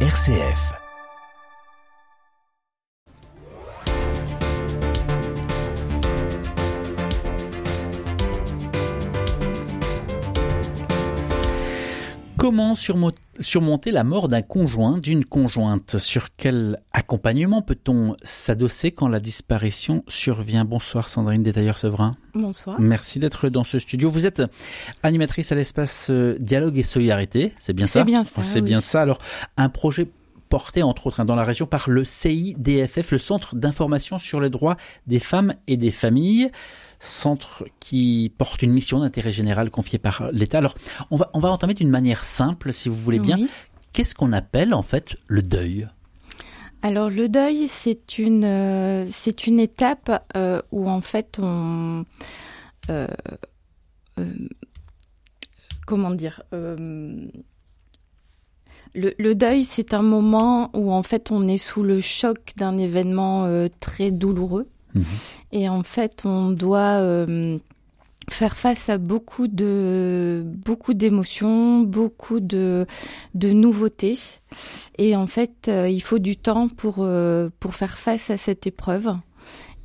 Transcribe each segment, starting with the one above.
RCF. Comment surmonter la mort d'un conjoint, d'une conjointe? Sur quel accompagnement peut-on s'adosser quand la disparition survient? Bonsoir Sandrine Détailleur-Sevrin. Bonsoir. Merci d'être dans ce studio. Vous êtes animatrice à l'espace euh, Dialogue et Solidarité, c'est bien ça? C'est bien ça. C'est bien ça. Alors, un projet porté entre autres hein, dans la région par le CIDFF, le Centre d'information sur les droits des femmes et des familles centre qui porte une mission d'intérêt général confiée par l'État. Alors, on va, on va entamer d'une manière simple, si vous voulez bien. Qu'est-ce qu'on appelle en fait le deuil? Alors le deuil, c'est une euh, c'est une étape euh, où en fait on euh, comment dire le, le, deuil, c'est un moment où en fait on est sous le choc d'un événement très douloureux Mhm. Et en fait, on doit euh, faire face à beaucoup de beaucoup d'émotions, beaucoup de de nouveautés. Et en fait, euh, il faut du temps pour euh, pour faire face à cette épreuve.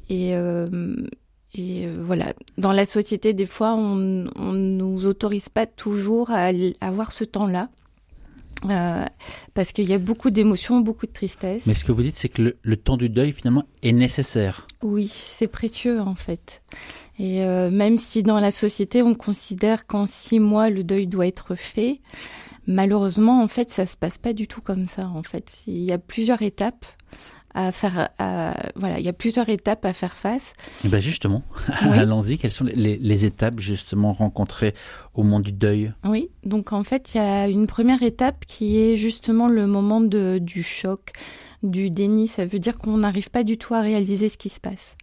Et et voilà, dans la société, des fois, on, on nous autorise pas toujours à avoir ce temps-là. Euh, parce qu'il y a beaucoup d'émotions, beaucoup de tristesse. Mais ce que vous dites, c'est que le, temps du deuil, finalement, est nécessaire. Oui, c'est précieux, en fait. Et euh, même si dans la société, on considère qu'en six mois, le deuil doit être fait, malheureusement, en fait, ça se passe pas du tout comme ça, en fait. Il y a plusieurs étapes à faire. voilà, il y a plusieurs étapes à faire face. Et eh ben justement, allons-y. Quelles sont les, les, étapes justement rencontrées au moment du deuil? Oui, donc en fait, il y a une première étape qui est justement le moment de, du choc, du déni. Ça veut dire qu'on n'arrive pas du tout à réaliser ce qui se passe.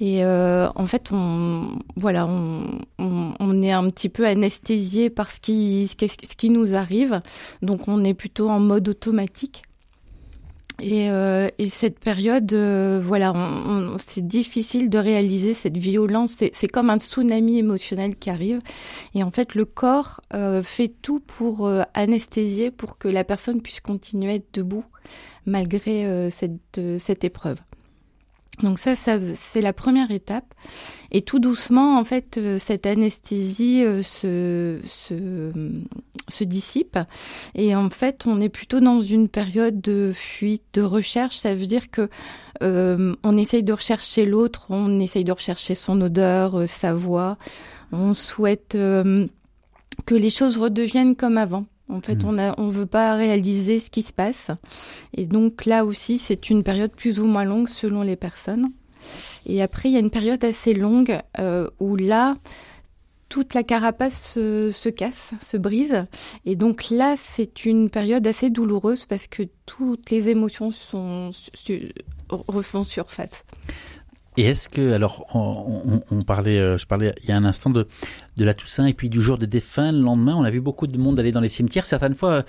Et euh, en fait, on voilà, on, on, on, est un petit peu anesthésié par ce qui, ce qui nous arrive. Donc, on est plutôt en mode automatique. Et, euh, et, cette période, euh, voilà, on, c'est difficile de réaliser cette violence. C'est comme un tsunami émotionnel qui arrive. Et en fait, le corps euh, fait tout pour euh, anesthésier, pour que la personne puisse continuer à être debout malgré euh, cette, cette épreuve. Donc ça, ça c'est la première étape. Et tout doucement, en fait, euh, cette anesthésie euh, se, se, dissipe. Et en fait, on est plutôt dans une période de fuite, de recherche. Ça veut dire que euh, on essaye de rechercher l'autre, on essaye de rechercher son odeur, sa voix. On souhaite que les choses redeviennent comme avant. En fait, hmm. on on veut pas réaliser ce qui se passe. Et donc là aussi, c'est une période plus ou moins longue selon les personnes. Et après, il y a une période assez longue euh, où là, toute la carapace se, se, casse, se brise. Et donc là, c'est une période assez douloureuse parce que toutes les émotions sont, refont surface. Et est-ce que, alors, on, parlait, euh, je parlais il y a un instant de, de la Toussaint et puis du jour des défunts, le lendemain, on a vu beaucoup de monde aller dans les cimetières. Certaines fois,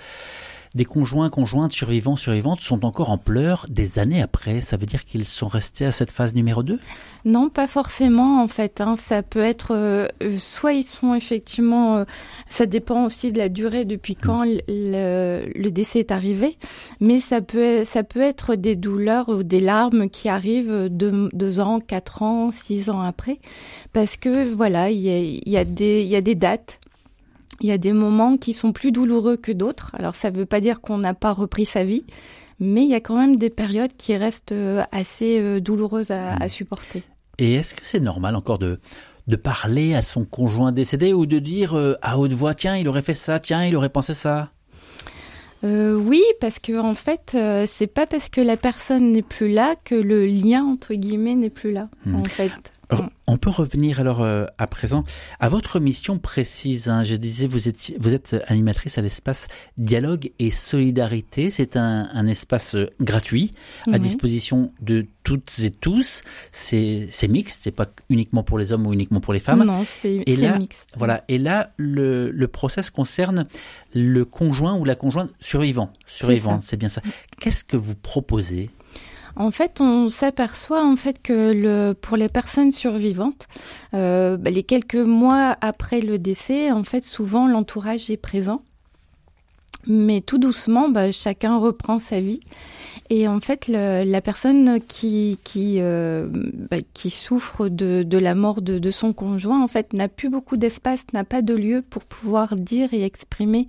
des conjoints, conjointes, survivants, survivantes sont encore en pleurs des années après. Ça veut dire qu'ils sont restés à cette phase numéro 2 Non, pas forcément en fait. Hein. Ça peut être euh, euh, soit ils sont effectivement, euh, ça dépend aussi de la durée depuis quand mm. le, décès est arrivé, mais ça peut ça peut être des douleurs ou des larmes qui arrivent deux, deux ans, quatre ans, six ans après, parce que voilà, il y a, y a des y a des dates il y a des moments qui sont plus douloureux que d'autres. Alors ça ne veut pas dire qu'on n'a pas repris sa vie, mais il y a quand même des périodes qui restent euh, assez euh, douloureuses à, à supporter. Et est-ce que c'est normal encore de de parler à son conjoint décédé ou de dire euh, à haute voix tiens il aurait fait ça tiens il aurait pensé ça? Euh, oui, parce que en fait, euh, c'est pas parce que la personne n'est plus là que le lien entre guillemets n'est plus là. Hmm. En fait. On peut revenir alors euh, à présent à votre mission précise. Hein. Je disais, vous êtes, vous êtes animatrice à l'espace Dialogue et Solidarité. C'est un, un, espace euh, gratuit à disposition de toutes et tous. C'est mixte, c'est pas uniquement pour les hommes ou uniquement pour les femmes. Non, c'est mixte. Voilà. Et là, le, le process concerne le conjoint ou la conjointe survivant. Survivant, c'est bien ça. Qu'est-ce que vous proposez en fait, on s'aperçoit en fait que le, pour les personnes survivantes, euh, bah, les quelques mois après le décès, en fait, souvent l'entourage est présent. Mais tout doucement, bah, chacun reprend sa vie. Et en fait, le, la personne qui qui euh, bah, qui souffre de, de la mort de, de son conjoint, en fait, n'a plus beaucoup d'espace, n'a pas de lieu pour pouvoir dire et exprimer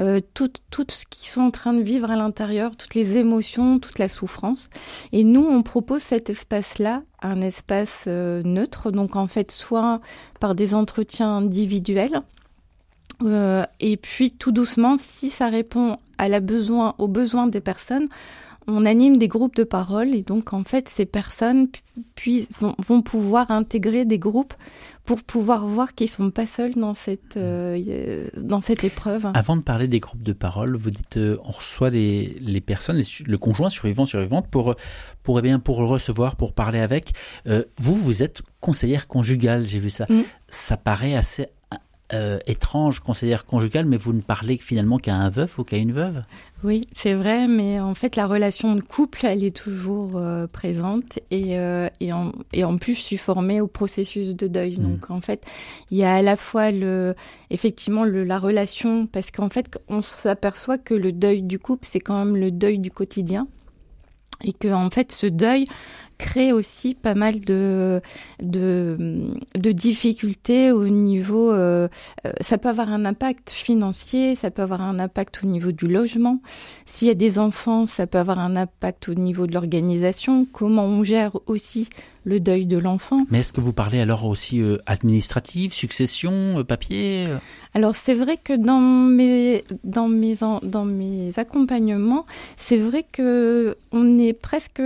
euh, tout, tout ce qu'ils sont en train de vivre à l'intérieur, toutes les émotions, toute la souffrance. Et nous, on propose cet espace-là, un espace euh, neutre, donc en fait, soit par des entretiens individuels, euh, et puis tout doucement, si ça répond à la besoin, aux besoins des personnes, on anime des groupes de parole et donc en fait ces personnes puis vont, vont pouvoir intégrer des groupes pour pouvoir voir qu'ils sont pas seuls dans cette euh, dans cette épreuve. Avant de parler des groupes de parole, vous dites euh, on reçoit les, les personnes, les, le conjoint survivant survivante pour pour eh bien pour le recevoir, pour parler avec. Euh, vous vous êtes conseillère conjugale, j'ai vu ça. Mm. Ça paraît assez euh, étrange, conseillère conjugale, mais vous ne parlez finalement qu'à un veuf ou qu'à une veuve? Oui, c'est vrai, mais en fait, la relation de couple, elle est toujours euh, présente et, euh, et, en, et en plus, je suis formée au processus de deuil. Mmh. Donc, en fait, il y a à la fois le, effectivement le, la relation, parce qu'en fait, on s'aperçoit que le deuil du couple, c'est quand même le deuil du quotidien et que en fait ce deuil crée aussi pas mal de de, de difficultés au niveau euh, euh, ça peut avoir un impact financier ça peut avoir un impact au niveau du logement s'il y a des enfants ça peut avoir un impact au niveau de l'organisation comment on gère aussi le deuil de l'enfant. Mais est-ce que vous parlez alors aussi euh, administrative, succession, euh, papier Alors c'est vrai que dans mes dans mes dans mes accompagnements, c'est vrai que on est presque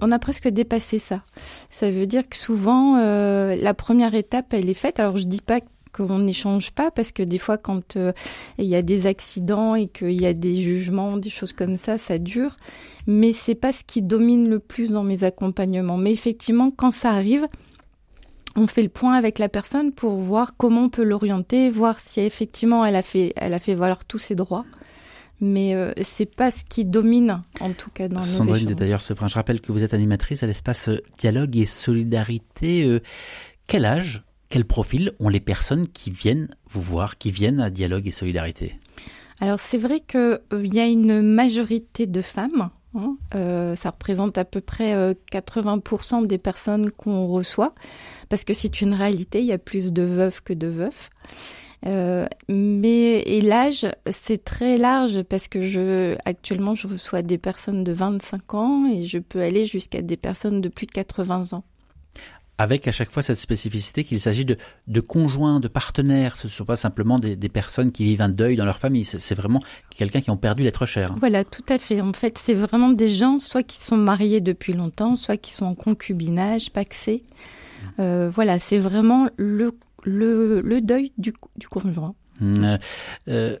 on a presque dépassé ça. Ça veut dire que souvent euh, la première étape elle est faite. Alors je dis pas qu'on n'échange pas parce que des fois quand euh, il y a des accidents et qu'il y a des jugements, des choses comme ça, ça dure. Mais c'est pas ce qui domine le plus dans mes accompagnements. Mais effectivement, quand ça arrive, on fait le point avec la personne pour voir comment on peut l'orienter, voir si effectivement elle a fait, elle a fait valoir tous ses droits. Mais euh, c'est pas ce qui domine, en tout cas, dans Sandrine nos d'ailleurs, je rappelle que vous êtes animatrice à l'espace euh, Dialogue et Solidarité. Euh, quel âge quel profil ont les personnes qui viennent vous voir, qui viennent à Dialogue et Solidarité? Alors c'est vrai qu'il euh, y a une majorité de femmes. Hein, ça représente à peu près euh, 80% des personnes qu'on reçoit, parce que c'est une réalité, il y a plus de veuves que de veufs. Euh, mais et l'âge, c'est très large parce que je actuellement je reçois des personnes de 25 ans et je peux aller jusqu'à des personnes de plus de 80 ans avec à chaque fois cette spécificité qu'il s'agit de, de conjoints, de partenaires. Ce ne sont pas simplement des, des, personnes qui vivent un deuil dans leur famille. C'est vraiment quelqu'un qui ont perdu l'être cher. Voilà, tout à fait. En fait, c'est vraiment des gens, soit qui sont mariés depuis longtemps, soit qui sont en concubinage, paxés. Euh, voilà, c'est vraiment le, le, deuil du, conjoint. Mmh, euh, euh,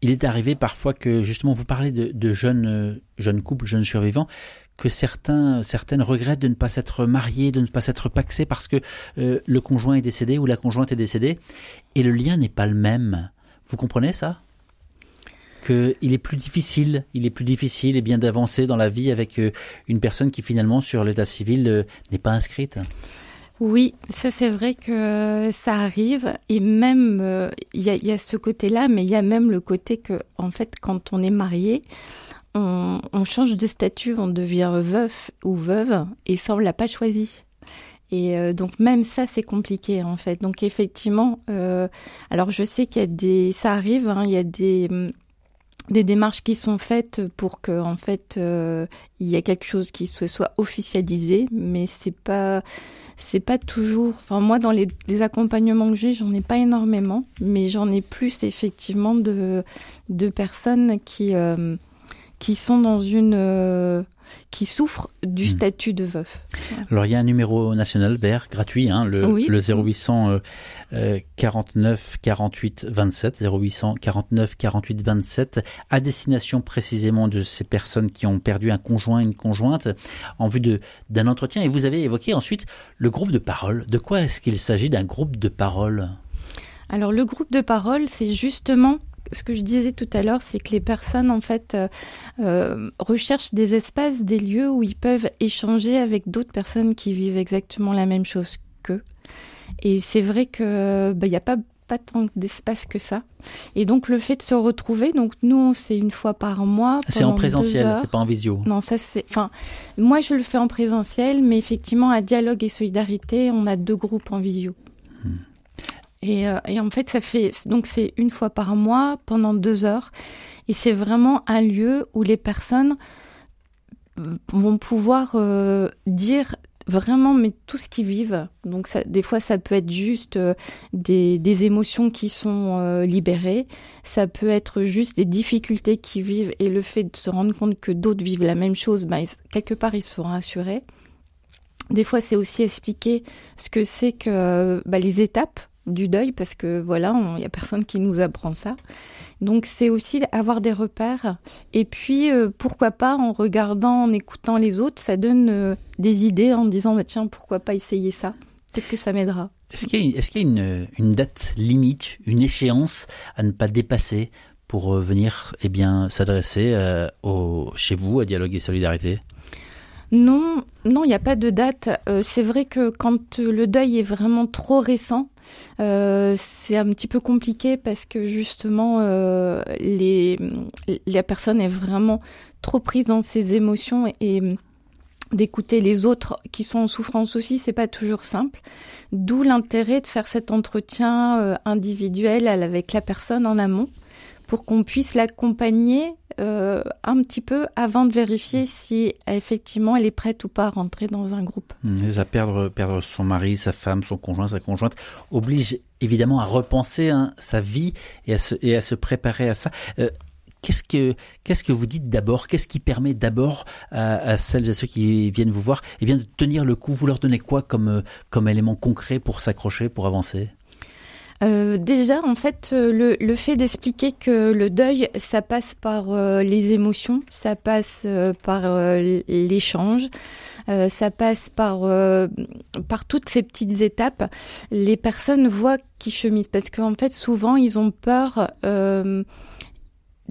il est arrivé parfois que justement vous parlez de, euh, jeunes couples, jeunes survivants que certains, certaines regrettent de ne pas s'être mariés, de ne pas s'être paxés parce que le conjoint est décédé ou la conjointe est décédée et le lien n'est pas le même. Vous comprenez ça? Que il est plus difficile, il est plus difficile et bien d'avancer dans la vie avec une personne qui finalement sur l'état civil n'est pas inscrite. Oui, ça c'est vrai que ça arrive et même il euh, y, y, a, ce côté-là, mais il y a même le côté que en fait quand on est marié, on, change de statut, on devient veuf ou veuve, et ça, on l'a pas choisi. Et euh, donc même ça, c'est compliqué en fait. Donc effectivement, euh, alors je sais qu'il y a des, ça arrive, hein, il y a des des démarches qui sont faites pour que en fait euh, il y a quelque chose qui soit, officialisé, mais c'est pas c'est pas toujours. Enfin moi dans les, les accompagnements que j'ai, j'en ai pas énormément, mais j'en ai plus effectivement de de personnes qui euh, qui sont dans une euh, qui souffrent du mmh. statut de veuf. Alors il y a un numéro national vert gratuit, hein, le, oui. le 0800 euh, 49 48 27, 0800 49 48 27, à destination précisément de ces personnes qui ont perdu un conjoint, une conjointe, en vue d'un entretien. Et vous avez évoqué ensuite le groupe de parole. De quoi est-ce qu'il s'agit d'un groupe de parole? Alors le groupe de parole, c'est justement ce que je disais tout à l'heure, c'est que les personnes en fait euh, euh, recherchent des espaces, des lieux où ils peuvent échanger avec d'autres personnes qui vivent exactement la même chose qu'eux. Et c'est vrai que bah, il n'y a pas pas tant d'espace que ça. Et donc le fait de se retrouver, donc nous c'est une fois par mois. C'est en présentiel, c'est pas en visio. Non, ça c'est. Enfin, moi je le fais en présentiel, mais effectivement à Dialogue et Solidarité, on a deux groupes en visio. Hmm. Et, euh, et, en fait, ça fait donc c'est une fois par mois pendant deux heures, et c'est vraiment un lieu où les personnes vont pouvoir euh, dire vraiment mais tout ce qu'ils vivent. Donc ça, des fois ça peut être juste euh, des, des, émotions qui sont euh, libérées, ça peut être juste des difficultés qu'ils vivent et le fait de se rendre compte que d'autres vivent la même chose, bah, quelque part ils seront rassurés. Des fois c'est aussi expliquer ce que c'est que bah, les étapes du deuil parce que voilà, il y a personne qui nous apprend ça. Donc c'est aussi avoir des repères et puis euh, pourquoi pas en regardant, en écoutant les autres, ça donne euh, des idées en disant bah tiens pourquoi pas essayer ça, peut-être que ça m'aidera. Est-ce qu'il y a, une, date limite, une échéance à ne pas dépasser pour euh, venir eh bien s'adresser chez vous à Dialogue et Solidarité? Non, non, il n'y a pas de date. Euh, c'est vrai que quand le deuil est vraiment trop récent, euh, c'est un petit peu compliqué parce que justement, euh, les, la personne est vraiment trop prise dans ses émotions et, d'écouter les autres qui sont en souffrance aussi, c'est pas toujours simple. D'où l'intérêt de faire cet entretien individuel avec la personne en amont pour qu'on puisse l'accompagner euh, un petit peu avant de vérifier si effectivement elle est prête ou pas à rentrer dans un groupe. Mmh, à perdre, perdre son mari, sa femme, son conjoint, sa conjointe oblige évidemment à repenser hein, sa vie et à, se, et à se préparer à ça. Euh, qu'est-ce que qu'est-ce que vous dites d'abord? Qu'est-ce qui permet d'abord à, celles et ceux qui viennent vous voir, eh bien de tenir le coup? Vous leur donnez quoi comme comme élément concret pour s'accrocher, pour avancer? Euh, déjà, en fait, euh, le, fait d'expliquer que le deuil, ça passe par euh, les émotions, ça passe par l'échange, ça passe par par toutes ces petites étapes. Les personnes voient qui chemisent parce qu'en fait, souvent, ils ont peur.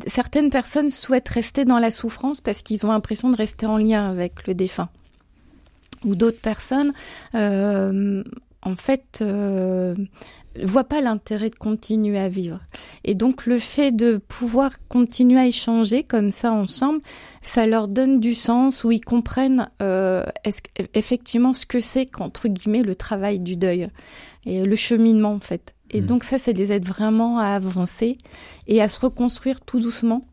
certaines personnes souhaitent rester dans la souffrance parce qu'ils ont l'impression de rester en lien avec le défunt. Ou d'autres personnes, en fait, voient pas l'intérêt de continuer à vivre. Et donc le fait de pouvoir continuer à échanger comme ça ensemble, ça leur donne du sens où ils comprennent euh, effectivement ce que c'est qu'entre guillemets le travail du deuil et le cheminement en fait. Et mmh. donc ça, ça les aide vraiment à avancer et à se reconstruire tout doucement.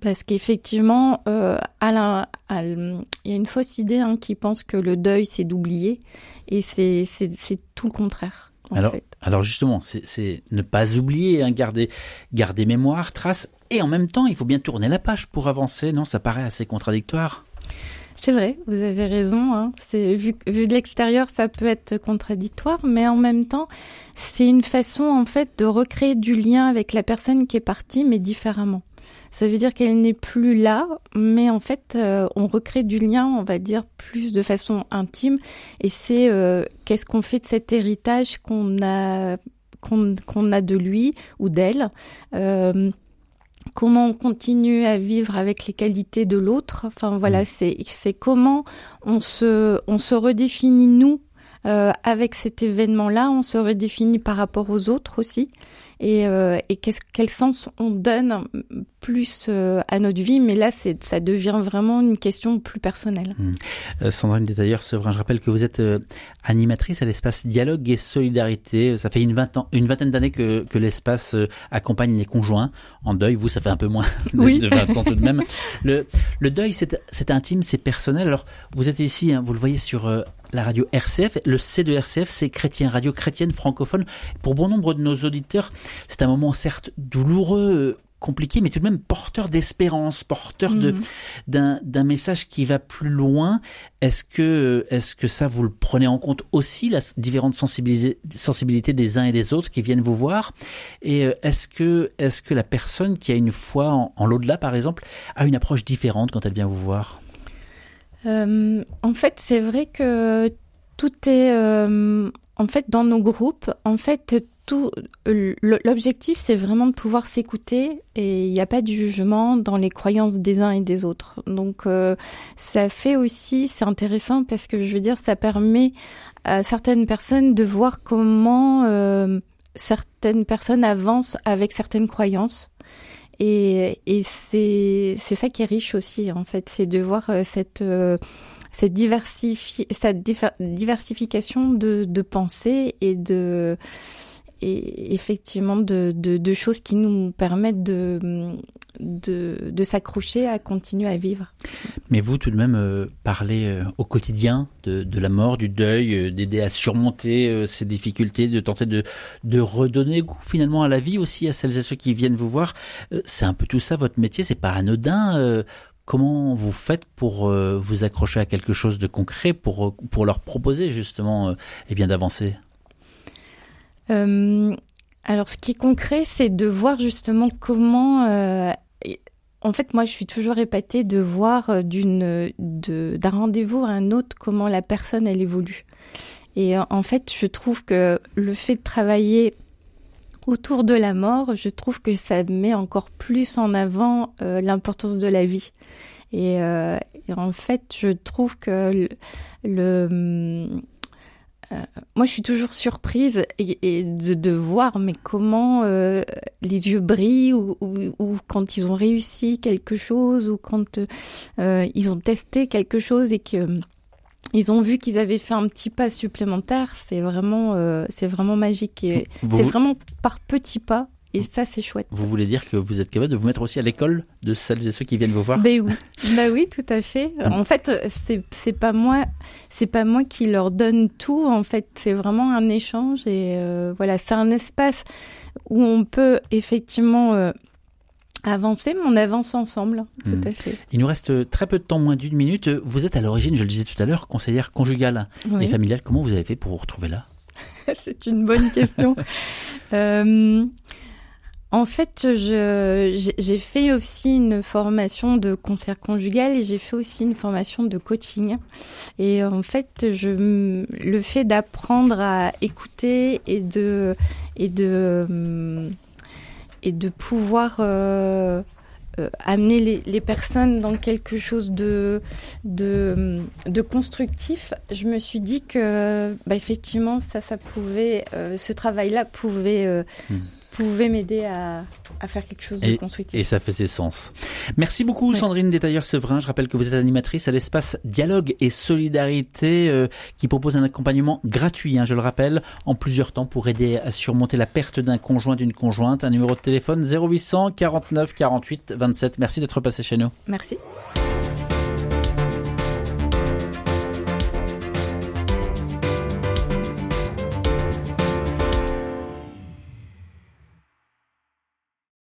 Parce qu'effectivement, euh, il y a une fausse idée hein, qui pense que le deuil c'est d'oublier, et c'est tout le contraire alors, alors justement, c'est ne pas oublier, hein, garder, garder mémoire, trace, et en même temps, il faut bien tourner la page pour avancer. Non, ça paraît assez contradictoire. C'est vrai, vous avez raison. Hein. C'est vu, vu de l'extérieur, ça peut être contradictoire, mais en même temps, c'est une façon en fait de recréer du lien avec la personne qui est partie, mais différemment. Ça veut dire qu'elle n'est plus là, mais en fait, euh, on recrée du lien, on va dire, plus de façon intime. Et c'est euh, qu'est-ce qu'on fait de cet héritage qu'on a qu'on a de lui ou d'elle. Euh, comment on continue à vivre avec les qualités de l'autre. Enfin voilà, mmh. c'est c'est comment on se on se redéfinit nous euh, avec cet événement-là, on se redéfinit par rapport aux autres aussi. Et, euh, et quel sens on donne plus euh, à notre vie, mais là, c'est, ça devient vraiment une question plus personnelle. Mmh. Sandrine Détailleur, Sevrin, je rappelle que vous êtes animatrice à l'espace Dialogue et Solidarité. Ça fait une, une vingtaine d'années que, que l'espace accompagne les conjoints en deuil. Vous, ça fait un peu moins de, oui. de 20 ans tout de même. Le, le deuil, c'est, c'est intime, c'est personnel. Alors, vous êtes ici, hein, vous le voyez sur la radio RCF. Le C de RCF, c'est Chrétien, radio chrétienne francophone. Pour bon nombre de nos auditeurs, c'est un moment certes douloureux, compliqué, mais tout de même porteur d'espérance, porteur de mhm. d'un d'un message qui va plus loin. Est-ce que est-ce que ça vous le prenez en compte aussi la différente sensibilité des uns et des autres qui viennent vous voir? Et euh, est-ce que est-ce que la personne qui a une foi en, en l'au-delà par exemple a une approche différente quand elle vient vous voir? Euh, en fait, c'est vrai que tout est euh, en fait dans nos groupes. En fait, tout l'objectif, c'est vraiment de pouvoir s'écouter et il n'y a pas de jugement dans les croyances des uns et des autres. Donc, euh, ça fait aussi, c'est intéressant parce que je veux dire, ça permet à certaines personnes de voir comment certaines personnes avancent avec certaines croyances. Et, et c'est ça qui est riche aussi en fait, c'est de voir cette cette, diversifi cette diversification de, de pensée et de et effectivement de, de, de, choses qui nous permettent de, de, de s'accrocher à continuer à vivre. Mais vous, tout de même, euh, parlez euh, au quotidien de, de, la mort, du deuil, euh, d'aider à surmonter ces difficultés, de tenter de, de redonner goût finalement à la vie aussi à celles et ceux qui viennent vous voir. c'est un peu tout ça votre métier, c'est pas anodin. Comment vous faites pour vous accrocher à quelque chose de concret, pour, pour leur proposer justement eh bien d'avancer? euh, alors, ce qui est concret, c'est de voir justement comment. Euh, en fait, moi, je suis toujours épatée de voir euh, d'un rendez-vous à un autre comment la personne elle évolue. Et en fait, je trouve que le fait de travailler autour de la mort, je trouve que ça met encore plus en avant l'importance de la vie. Et, en fait, je trouve que le, euh, moi, je suis toujours surprise et, de, de, voir, mais comment euh, les yeux brillent ou, ou, quand ils ont réussi quelque chose ou quand euh, ils ont testé quelque chose et que ils ont vu qu'ils avaient fait un petit pas supplémentaire. C'est vraiment, c'est vraiment magique et c'est vraiment par petits pas et ça, c'est chouette. Vous voulez dire que vous êtes capable de vous mettre aussi à l'école de celles et ceux qui viennent vous voir Ben oui, ben oui, tout à fait. En fait, c'est c'est pas moi, c'est pas moi qui leur donne tout. En fait, c'est vraiment un échange et euh, voilà, c'est un espace où on peut effectivement euh, avancer, mais on avance ensemble, tout hmm. à fait. Il nous reste très peu de temps, moins d'une minute. Vous êtes à l'origine, je le disais tout à l'heure, conseillère conjugale et familiale. Comment vous avez fait pour vous retrouver là? C'est une bonne question. euh, en fait, j'ai fait aussi une formation de concert conjugal et j'ai fait aussi une formation de coaching. Et en fait, je, le fait d'apprendre à écouter et de et de et de pouvoir euh, euh, amener les, les, personnes dans quelque chose de, de, de constructif, je me suis dit que bah, effectivement ça, ça pouvait, euh, ce travail-là pouvait hmm pouvait m'aider à, à, faire quelque chose de constructif. Et ça faisait sens. Merci beaucoup Sandrine Détailleur-Sevrin. Je rappelle que vous êtes animatrice à l'espace Dialogue et Solidarité euh, qui propose un accompagnement gratuit, hein, je le rappelle, en plusieurs temps pour aider à surmonter la perte d'un conjoint, d'une conjointe. Un numéro de téléphone 0800 49 48 27. Merci d'être passé chez nous. Merci.